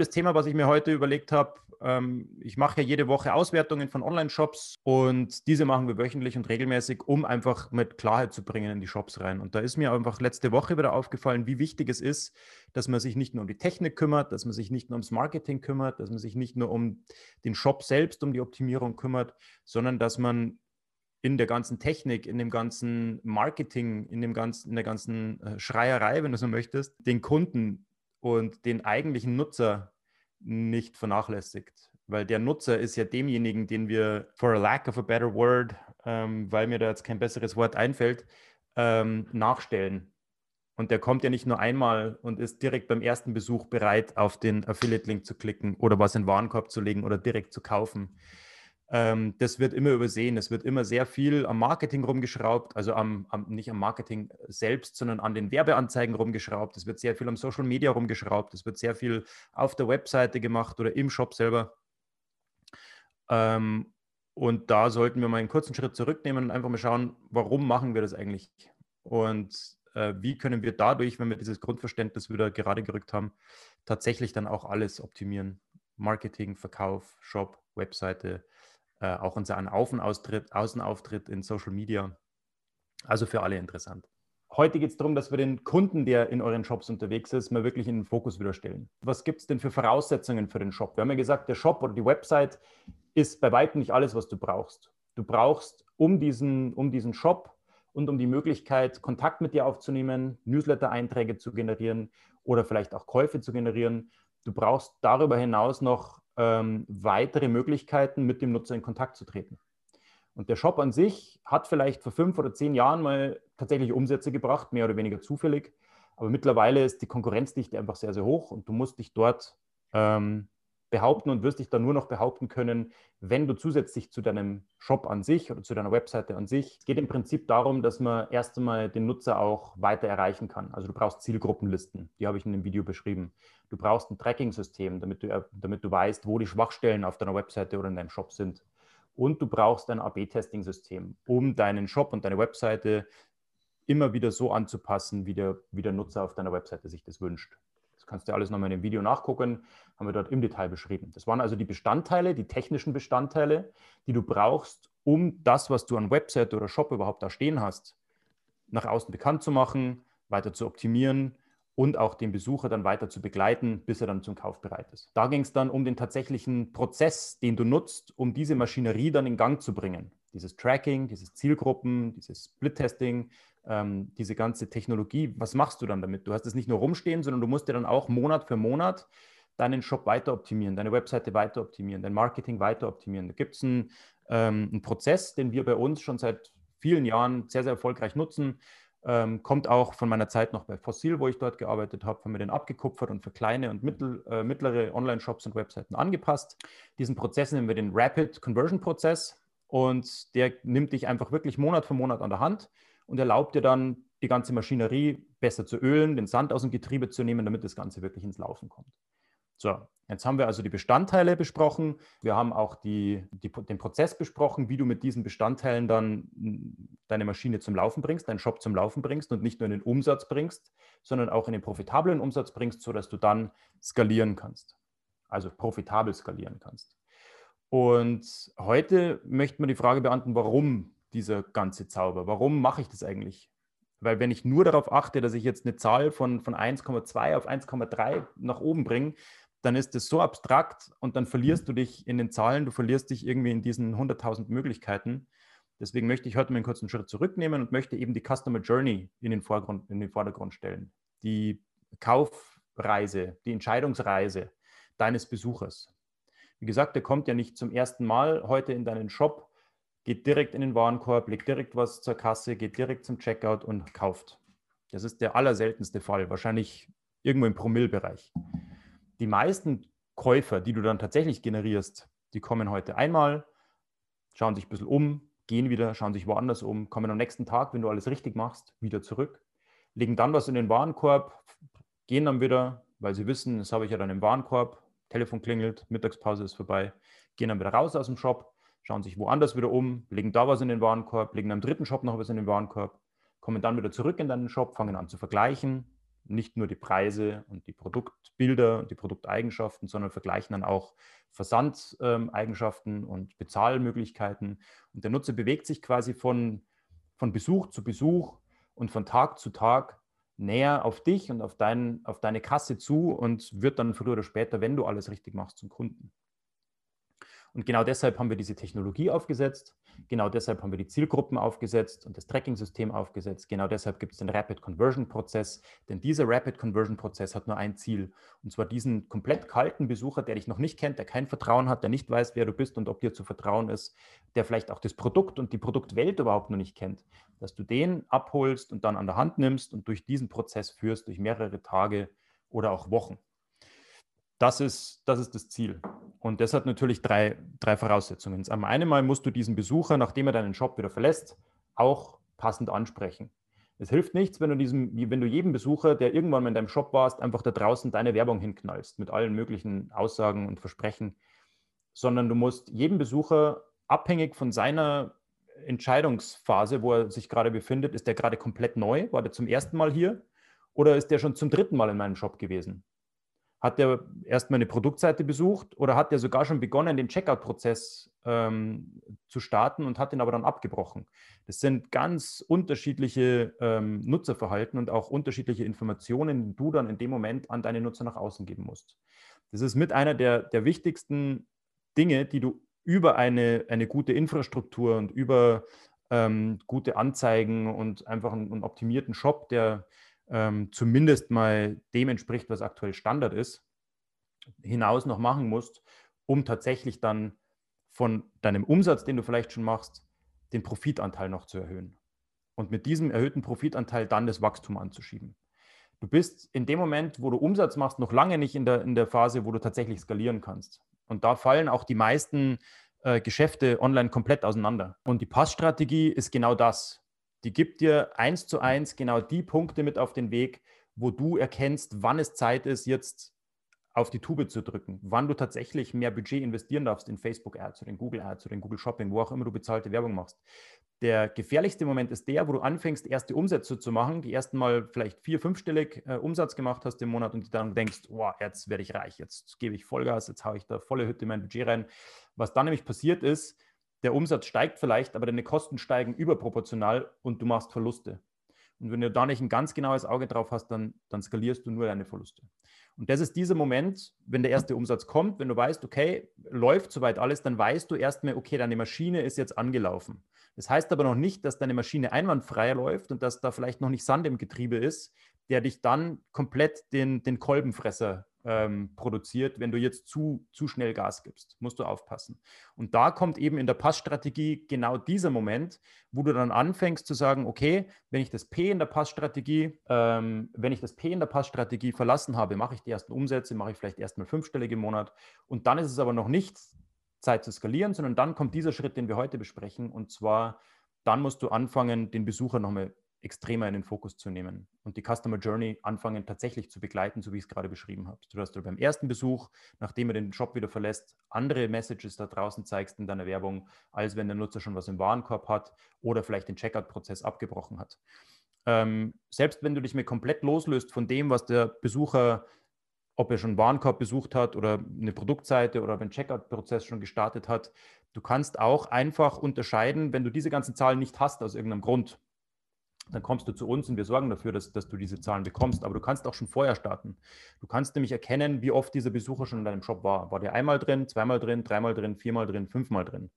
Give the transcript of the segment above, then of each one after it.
Das Thema, was ich mir heute überlegt habe. Ähm, ich mache ja jede Woche Auswertungen von Online-Shops und diese machen wir wöchentlich und regelmäßig, um einfach mit Klarheit zu bringen in die Shops rein. Und da ist mir einfach letzte Woche wieder aufgefallen, wie wichtig es ist, dass man sich nicht nur um die Technik kümmert, dass man sich nicht nur ums Marketing kümmert, dass man sich nicht nur um den Shop selbst, um die Optimierung kümmert, sondern dass man in der ganzen Technik, in dem ganzen Marketing, in, dem ganzen, in der ganzen äh, Schreierei, wenn du so möchtest, den Kunden und den eigentlichen Nutzer nicht vernachlässigt. Weil der Nutzer ist ja demjenigen, den wir, for a lack of a better word, ähm, weil mir da jetzt kein besseres Wort einfällt, ähm, nachstellen. Und der kommt ja nicht nur einmal und ist direkt beim ersten Besuch bereit, auf den Affiliate-Link zu klicken oder was in den Warenkorb zu legen oder direkt zu kaufen, ähm, das wird immer übersehen. Es wird immer sehr viel am Marketing rumgeschraubt, also am, am, nicht am Marketing selbst, sondern an den Werbeanzeigen rumgeschraubt. Es wird sehr viel am Social Media rumgeschraubt. Es wird sehr viel auf der Webseite gemacht oder im Shop selber. Ähm, und da sollten wir mal einen kurzen Schritt zurücknehmen und einfach mal schauen, warum machen wir das eigentlich? Und äh, wie können wir dadurch, wenn wir dieses Grundverständnis wieder gerade gerückt haben, tatsächlich dann auch alles optimieren? Marketing, Verkauf, Shop, Webseite, äh, auch unseren Außenauftritt, Außenauftritt in Social Media. Also für alle interessant. Heute geht es darum, dass wir den Kunden, der in euren Shops unterwegs ist, mal wirklich in den Fokus wieder stellen. Was gibt es denn für Voraussetzungen für den Shop? Wir haben ja gesagt, der Shop oder die Website ist bei weitem nicht alles, was du brauchst. Du brauchst, um diesen, um diesen Shop und um die Möglichkeit, Kontakt mit dir aufzunehmen, Newsletter-Einträge zu generieren oder vielleicht auch Käufe zu generieren, du brauchst darüber hinaus noch ähm, weitere Möglichkeiten, mit dem Nutzer in Kontakt zu treten. Und der Shop an sich hat vielleicht vor fünf oder zehn Jahren mal tatsächlich Umsätze gebracht, mehr oder weniger zufällig. Aber mittlerweile ist die Konkurrenzdichte einfach sehr, sehr hoch und du musst dich dort ähm, behaupten und wirst dich dann nur noch behaupten können, wenn du zusätzlich zu deinem Shop an sich oder zu deiner Webseite an sich, es geht im Prinzip darum, dass man erst einmal den Nutzer auch weiter erreichen kann. Also du brauchst Zielgruppenlisten, die habe ich in dem Video beschrieben. Du brauchst ein Tracking-System, damit du, äh, damit du weißt, wo die Schwachstellen auf deiner Webseite oder in deinem Shop sind. Und du brauchst ein AB-Testing-System, um deinen Shop und deine Webseite immer wieder so anzupassen, wie der, wie der Nutzer auf deiner Webseite sich das wünscht kannst du alles nochmal in dem Video nachgucken, haben wir dort im Detail beschrieben. Das waren also die Bestandteile, die technischen Bestandteile, die du brauchst, um das, was du an Website oder Shop überhaupt da stehen hast, nach außen bekannt zu machen, weiter zu optimieren und auch den Besucher dann weiter zu begleiten, bis er dann zum Kauf bereit ist. Da ging es dann um den tatsächlichen Prozess, den du nutzt, um diese Maschinerie dann in Gang zu bringen. Dieses Tracking, dieses Zielgruppen, dieses Split-Testing, ähm, diese ganze Technologie, was machst du dann damit? Du hast es nicht nur rumstehen, sondern du musst dir dann auch Monat für Monat deinen Shop weiter optimieren, deine Webseite weiter optimieren, dein Marketing weiter optimieren. Da gibt es einen, ähm, einen, Prozess, den wir bei uns schon seit vielen Jahren sehr, sehr erfolgreich nutzen. Ähm, kommt auch von meiner Zeit noch bei Fossil, wo ich dort gearbeitet habe, haben wir den abgekupfert und für kleine und mittel, äh, mittlere Online-Shops und Webseiten angepasst. Diesen Prozess nennen wir den Rapid Conversion Prozess und der nimmt dich einfach wirklich Monat für Monat an der Hand und erlaubt dir dann, die ganze Maschinerie besser zu ölen, den Sand aus dem Getriebe zu nehmen, damit das Ganze wirklich ins Laufen kommt. So, jetzt haben wir also die Bestandteile besprochen. Wir haben auch die, die, den Prozess besprochen, wie du mit diesen Bestandteilen dann deine Maschine zum Laufen bringst, deinen Shop zum Laufen bringst und nicht nur in den Umsatz bringst, sondern auch in den profitablen Umsatz bringst, sodass du dann skalieren kannst. Also profitabel skalieren kannst. Und heute möchten wir die Frage beantworten, warum dieser ganze Zauber? Warum mache ich das eigentlich? Weil wenn ich nur darauf achte, dass ich jetzt eine Zahl von, von 1,2 auf 1,3 nach oben bringe, dann ist das so abstrakt und dann verlierst du dich in den Zahlen, du verlierst dich irgendwie in diesen 100.000 Möglichkeiten. Deswegen möchte ich heute mal einen kurzen Schritt zurücknehmen und möchte eben die Customer Journey in den, Vorgrund, in den Vordergrund stellen. Die Kaufreise, die Entscheidungsreise deines Besuchers. Wie gesagt, der kommt ja nicht zum ersten Mal heute in deinen Shop geht direkt in den Warenkorb, legt direkt was zur Kasse, geht direkt zum Checkout und kauft. Das ist der allerseltenste Fall, wahrscheinlich irgendwo im Promillbereich. Die meisten Käufer, die du dann tatsächlich generierst, die kommen heute einmal, schauen sich ein bisschen um, gehen wieder, schauen sich woanders um, kommen am nächsten Tag, wenn du alles richtig machst, wieder zurück, legen dann was in den Warenkorb, gehen dann wieder, weil sie wissen, das habe ich ja dann im Warenkorb, Telefon klingelt, Mittagspause ist vorbei, gehen dann wieder raus aus dem Shop, schauen sich woanders wieder um, legen da was in den Warenkorb, legen am dritten Shop noch was in den Warenkorb, kommen dann wieder zurück in deinen Shop, fangen an zu vergleichen, nicht nur die Preise und die Produktbilder und die Produkteigenschaften, sondern vergleichen dann auch Versandeigenschaften und Bezahlmöglichkeiten. Und der Nutzer bewegt sich quasi von, von Besuch zu Besuch und von Tag zu Tag näher auf dich und auf, dein, auf deine Kasse zu und wird dann früher oder später, wenn du alles richtig machst, zum Kunden. Und genau deshalb haben wir diese Technologie aufgesetzt. Genau deshalb haben wir die Zielgruppen aufgesetzt und das Tracking-System aufgesetzt. Genau deshalb gibt es den Rapid Conversion-Prozess. Denn dieser Rapid Conversion-Prozess hat nur ein Ziel. Und zwar diesen komplett kalten Besucher, der dich noch nicht kennt, der kein Vertrauen hat, der nicht weiß, wer du bist und ob dir zu vertrauen ist, der vielleicht auch das Produkt und die Produktwelt überhaupt noch nicht kennt, dass du den abholst und dann an der Hand nimmst und durch diesen Prozess führst, durch mehrere Tage oder auch Wochen. Das ist, das ist das Ziel. Und das hat natürlich drei, drei Voraussetzungen. Am einen Mal musst du diesen Besucher, nachdem er deinen Shop wieder verlässt, auch passend ansprechen. Es hilft nichts, wenn du, diesem, wenn du jedem Besucher, der irgendwann mal in deinem Shop warst, einfach da draußen deine Werbung hinknallst mit allen möglichen Aussagen und Versprechen, sondern du musst jedem Besucher abhängig von seiner Entscheidungsphase, wo er sich gerade befindet, ist der gerade komplett neu, war der zum ersten Mal hier oder ist der schon zum dritten Mal in meinem Shop gewesen? Hat er erstmal eine Produktseite besucht oder hat er sogar schon begonnen, den Checkout-Prozess ähm, zu starten und hat ihn aber dann abgebrochen? Das sind ganz unterschiedliche ähm, Nutzerverhalten und auch unterschiedliche Informationen, die du dann in dem Moment an deine Nutzer nach außen geben musst. Das ist mit einer der, der wichtigsten Dinge, die du über eine, eine gute Infrastruktur und über ähm, gute Anzeigen und einfach einen, einen optimierten Shop, der ähm, zumindest mal dem entspricht, was aktuell Standard ist, hinaus noch machen musst, um tatsächlich dann von deinem Umsatz, den du vielleicht schon machst, den Profitanteil noch zu erhöhen. Und mit diesem erhöhten Profitanteil dann das Wachstum anzuschieben. Du bist in dem Moment, wo du Umsatz machst, noch lange nicht in der, in der Phase, wo du tatsächlich skalieren kannst. Und da fallen auch die meisten äh, Geschäfte online komplett auseinander. Und die Passstrategie ist genau das die gibt dir eins zu eins genau die Punkte mit auf den Weg, wo du erkennst, wann es Zeit ist, jetzt auf die Tube zu drücken, wann du tatsächlich mehr Budget investieren darfst in Facebook Ads oder in Google Ads oder in Google Shopping, wo auch immer du bezahlte Werbung machst. Der gefährlichste Moment ist der, wo du anfängst, erste Umsätze zu machen, die ersten Mal vielleicht vier, fünfstellig äh, Umsatz gemacht hast im Monat und dann denkst, oh, jetzt werde ich reich, jetzt gebe ich Vollgas, jetzt haue ich da volle Hütte in mein Budget rein. Was dann nämlich passiert ist, der Umsatz steigt vielleicht, aber deine Kosten steigen überproportional und du machst Verluste. Und wenn du da nicht ein ganz genaues Auge drauf hast, dann, dann skalierst du nur deine Verluste. Und das ist dieser Moment, wenn der erste Umsatz kommt, wenn du weißt, okay, läuft soweit alles, dann weißt du erstmal, okay, deine Maschine ist jetzt angelaufen. Das heißt aber noch nicht, dass deine Maschine einwandfrei läuft und dass da vielleicht noch nicht Sand im Getriebe ist, der dich dann komplett den, den Kolbenfresser ähm, produziert, wenn du jetzt zu, zu schnell Gas gibst. Musst du aufpassen. Und da kommt eben in der Passstrategie genau dieser Moment, wo du dann anfängst zu sagen, okay, wenn ich das P in der Passstrategie, ähm, wenn ich das P in der Passstrategie verlassen habe, mache ich die ersten Umsätze, mache ich vielleicht erstmal fünfstellig im Monat. Und dann ist es aber noch nicht Zeit zu skalieren, sondern dann kommt dieser Schritt, den wir heute besprechen. Und zwar, dann musst du anfangen, den Besucher nochmal extremer in den Fokus zu nehmen und die Customer Journey anfangen tatsächlich zu begleiten, so wie ich es gerade beschrieben habe. Du hast du beim ersten Besuch, nachdem er den Shop wieder verlässt, andere Messages da draußen zeigst in deiner Werbung, als wenn der Nutzer schon was im Warenkorb hat oder vielleicht den Checkout-Prozess abgebrochen hat. Ähm, selbst wenn du dich mir komplett loslöst von dem, was der Besucher, ob er schon Warenkorb besucht hat oder eine Produktseite oder den Checkout-Prozess schon gestartet hat, du kannst auch einfach unterscheiden, wenn du diese ganzen Zahlen nicht hast aus irgendeinem Grund, dann kommst du zu uns und wir sorgen dafür, dass, dass du diese Zahlen bekommst. Aber du kannst auch schon vorher starten. Du kannst nämlich erkennen, wie oft dieser Besucher schon in deinem Shop war. War der einmal drin, zweimal drin, dreimal drin, viermal drin, fünfmal drin?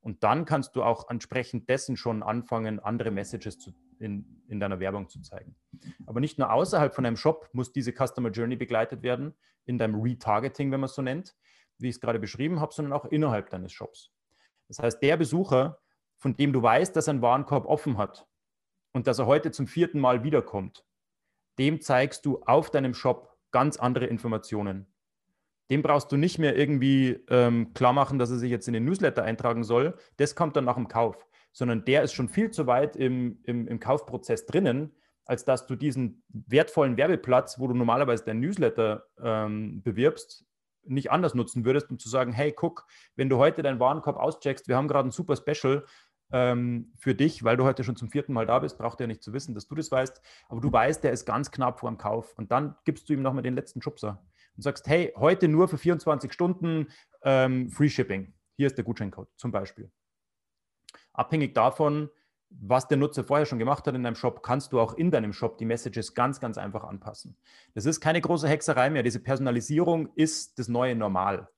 Und dann kannst du auch entsprechend dessen schon anfangen, andere Messages zu, in, in deiner Werbung zu zeigen. Aber nicht nur außerhalb von deinem Shop muss diese Customer Journey begleitet werden, in deinem Retargeting, wenn man es so nennt, wie ich es gerade beschrieben habe, sondern auch innerhalb deines Shops. Das heißt, der Besucher, von dem du weißt, dass einen Warenkorb offen hat und dass er heute zum vierten Mal wiederkommt, dem zeigst du auf deinem Shop ganz andere Informationen. Dem brauchst du nicht mehr irgendwie ähm, klar machen, dass er sich jetzt in den Newsletter eintragen soll. Das kommt dann nach dem Kauf, sondern der ist schon viel zu weit im, im, im Kaufprozess drinnen, als dass du diesen wertvollen Werbeplatz, wo du normalerweise dein Newsletter ähm, bewirbst, nicht anders nutzen würdest, um zu sagen, hey, guck, wenn du heute deinen Warenkorb auscheckst, wir haben gerade ein super Special, ähm, für dich, weil du heute schon zum vierten Mal da bist, braucht er nicht zu wissen, dass du das weißt, aber du weißt, der ist ganz knapp vor dem Kauf und dann gibst du ihm nochmal den letzten Schubser und sagst, hey, heute nur für 24 Stunden ähm, Free Shipping. Hier ist der Gutscheincode zum Beispiel. Abhängig davon, was der Nutzer vorher schon gemacht hat in deinem Shop, kannst du auch in deinem Shop die Messages ganz, ganz einfach anpassen. Das ist keine große Hexerei mehr. Diese Personalisierung ist das neue Normal.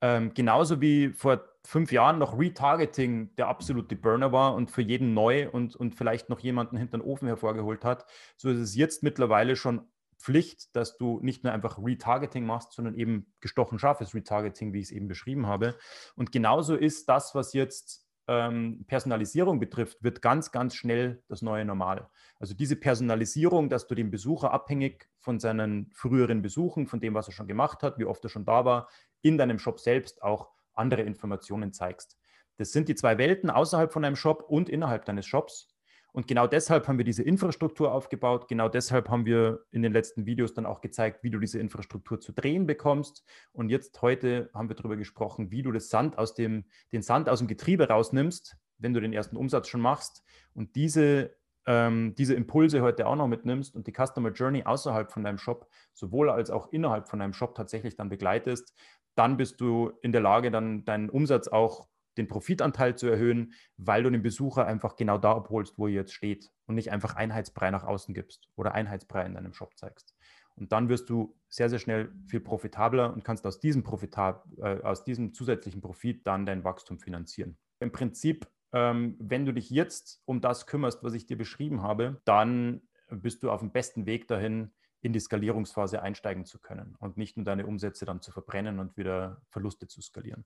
Ähm, genauso wie vor fünf Jahren noch Retargeting der absolute Burner war und für jeden neu und, und vielleicht noch jemanden hinter den Ofen hervorgeholt hat, so ist es jetzt mittlerweile schon Pflicht, dass du nicht nur einfach Retargeting machst, sondern eben gestochen scharfes Retargeting, wie ich es eben beschrieben habe. Und genauso ist das, was jetzt ähm, Personalisierung betrifft, wird ganz, ganz schnell das neue Normal. Also diese Personalisierung, dass du den Besucher abhängig von seinen früheren Besuchen, von dem, was er schon gemacht hat, wie oft er schon da war, in deinem Shop selbst auch andere Informationen zeigst. Das sind die zwei Welten außerhalb von einem Shop und innerhalb deines Shops. Und genau deshalb haben wir diese Infrastruktur aufgebaut. Genau deshalb haben wir in den letzten Videos dann auch gezeigt, wie du diese Infrastruktur zu drehen bekommst. Und jetzt heute haben wir darüber gesprochen, wie du das Sand aus dem, den Sand aus dem Getriebe rausnimmst, wenn du den ersten Umsatz schon machst und diese, ähm, diese Impulse heute auch noch mitnimmst und die Customer Journey außerhalb von deinem Shop, sowohl als auch innerhalb von deinem Shop tatsächlich dann begleitest. Dann bist du in der Lage, dann deinen Umsatz auch den Profitanteil zu erhöhen, weil du den Besucher einfach genau da abholst, wo er jetzt steht und nicht einfach Einheitsbrei nach außen gibst oder Einheitsbrei in deinem Shop zeigst. Und dann wirst du sehr, sehr schnell viel profitabler und kannst aus diesem, Profitab äh, aus diesem zusätzlichen Profit dann dein Wachstum finanzieren. Im Prinzip, ähm, wenn du dich jetzt um das kümmerst, was ich dir beschrieben habe, dann bist du auf dem besten Weg dahin, in die Skalierungsphase einsteigen zu können und nicht nur deine Umsätze dann zu verbrennen und wieder Verluste zu skalieren.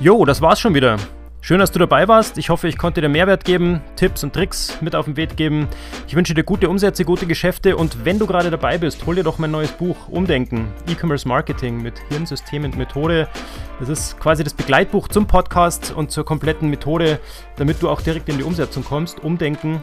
Jo, das war's schon wieder. Schön, dass du dabei warst. Ich hoffe, ich konnte dir Mehrwert geben, Tipps und Tricks mit auf den Weg geben. Ich wünsche dir gute Umsätze, gute Geschäfte und wenn du gerade dabei bist, hol dir doch mein neues Buch Umdenken, E-Commerce Marketing mit Hirnsystem und Methode. Das ist quasi das Begleitbuch zum Podcast und zur kompletten Methode, damit du auch direkt in die Umsetzung kommst. Umdenken